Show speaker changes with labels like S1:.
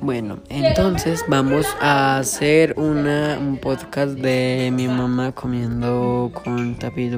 S1: Bueno, entonces vamos a hacer una, un podcast de mi mamá comiendo con tapiz de